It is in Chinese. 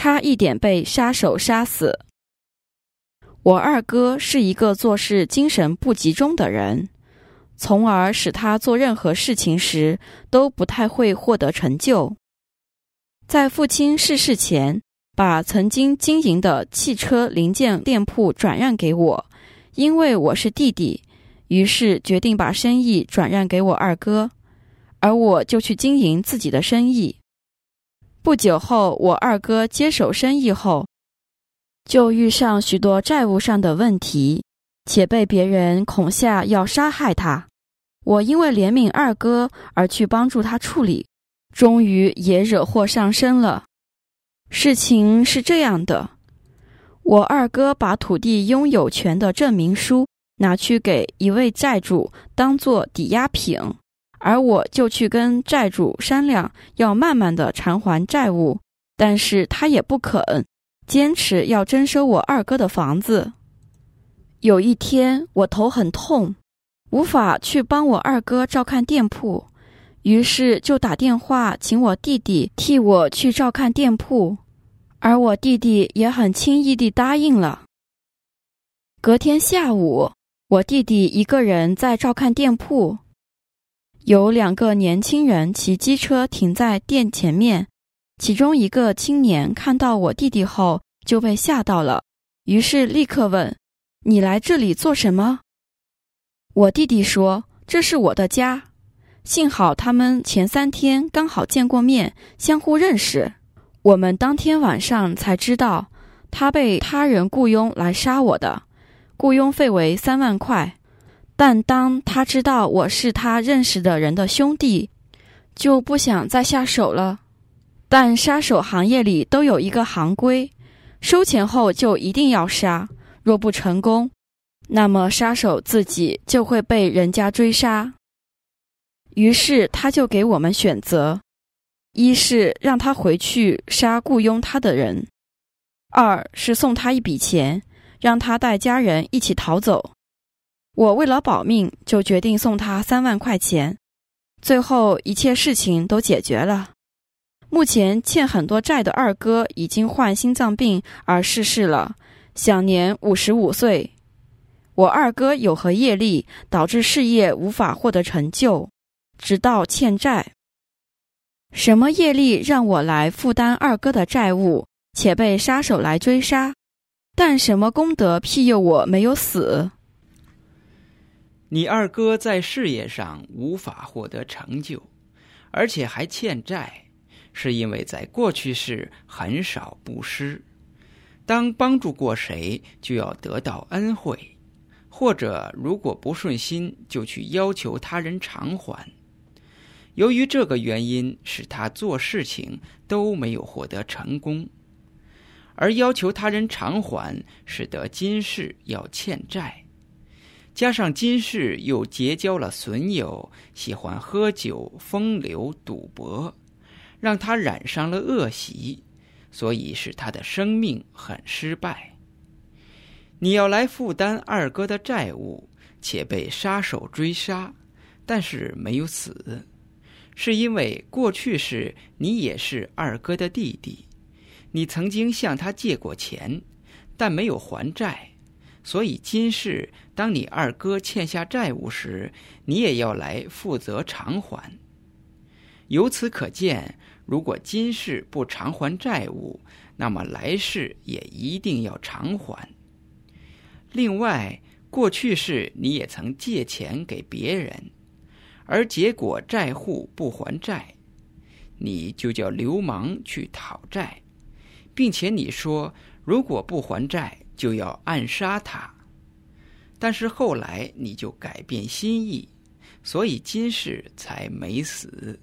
差一点被杀手杀死。我二哥是一个做事精神不集中的人，从而使他做任何事情时都不太会获得成就。在父亲逝世前，把曾经经营的汽车零件店铺转让给我，因为我是弟弟，于是决定把生意转让给我二哥，而我就去经营自己的生意。不久后，我二哥接手生意后，就遇上许多债务上的问题，且被别人恐吓要杀害他。我因为怜悯二哥而去帮助他处理，终于也惹祸上身了。事情是这样的：我二哥把土地拥有权的证明书拿去给一位债主当做抵押品。而我就去跟债主商量，要慢慢的偿还债务，但是他也不肯，坚持要征收我二哥的房子。有一天我头很痛，无法去帮我二哥照看店铺，于是就打电话请我弟弟替我去照看店铺，而我弟弟也很轻易地答应了。隔天下午，我弟弟一个人在照看店铺。有两个年轻人骑机车停在店前面，其中一个青年看到我弟弟后就被吓到了，于是立刻问：“你来这里做什么？”我弟弟说：“这是我的家。”幸好他们前三天刚好见过面，相互认识。我们当天晚上才知道，他被他人雇佣来杀我的，雇佣费为三万块。但当他知道我是他认识的人的兄弟，就不想再下手了。但杀手行业里都有一个行规，收钱后就一定要杀，若不成功，那么杀手自己就会被人家追杀。于是他就给我们选择：一是让他回去杀雇佣他的人；二是送他一笔钱，让他带家人一起逃走。我为了保命，就决定送他三万块钱。最后一切事情都解决了。目前欠很多债的二哥已经患心脏病而逝世了，享年五十五岁。我二哥有何业力导致事业无法获得成就，直到欠债？什么业力让我来负担二哥的债务，且被杀手来追杀？但什么功德庇佑我没有死？你二哥在事业上无法获得成就，而且还欠债，是因为在过去世很少布施。当帮助过谁，就要得到恩惠，或者如果不顺心，就去要求他人偿还。由于这个原因，使他做事情都没有获得成功，而要求他人偿还，使得今世要欠债。加上今世又结交了损友，喜欢喝酒、风流、赌博，让他染上了恶习，所以使他的生命很失败。你要来负担二哥的债务，且被杀手追杀，但是没有死，是因为过去是你也是二哥的弟弟，你曾经向他借过钱，但没有还债。所以今世，当你二哥欠下债务时，你也要来负责偿还。由此可见，如果今世不偿还债务，那么来世也一定要偿还。另外，过去世你也曾借钱给别人，而结果债户不还债，你就叫流氓去讨债，并且你说如果不还债。就要暗杀他，但是后来你就改变心意，所以今世才没死。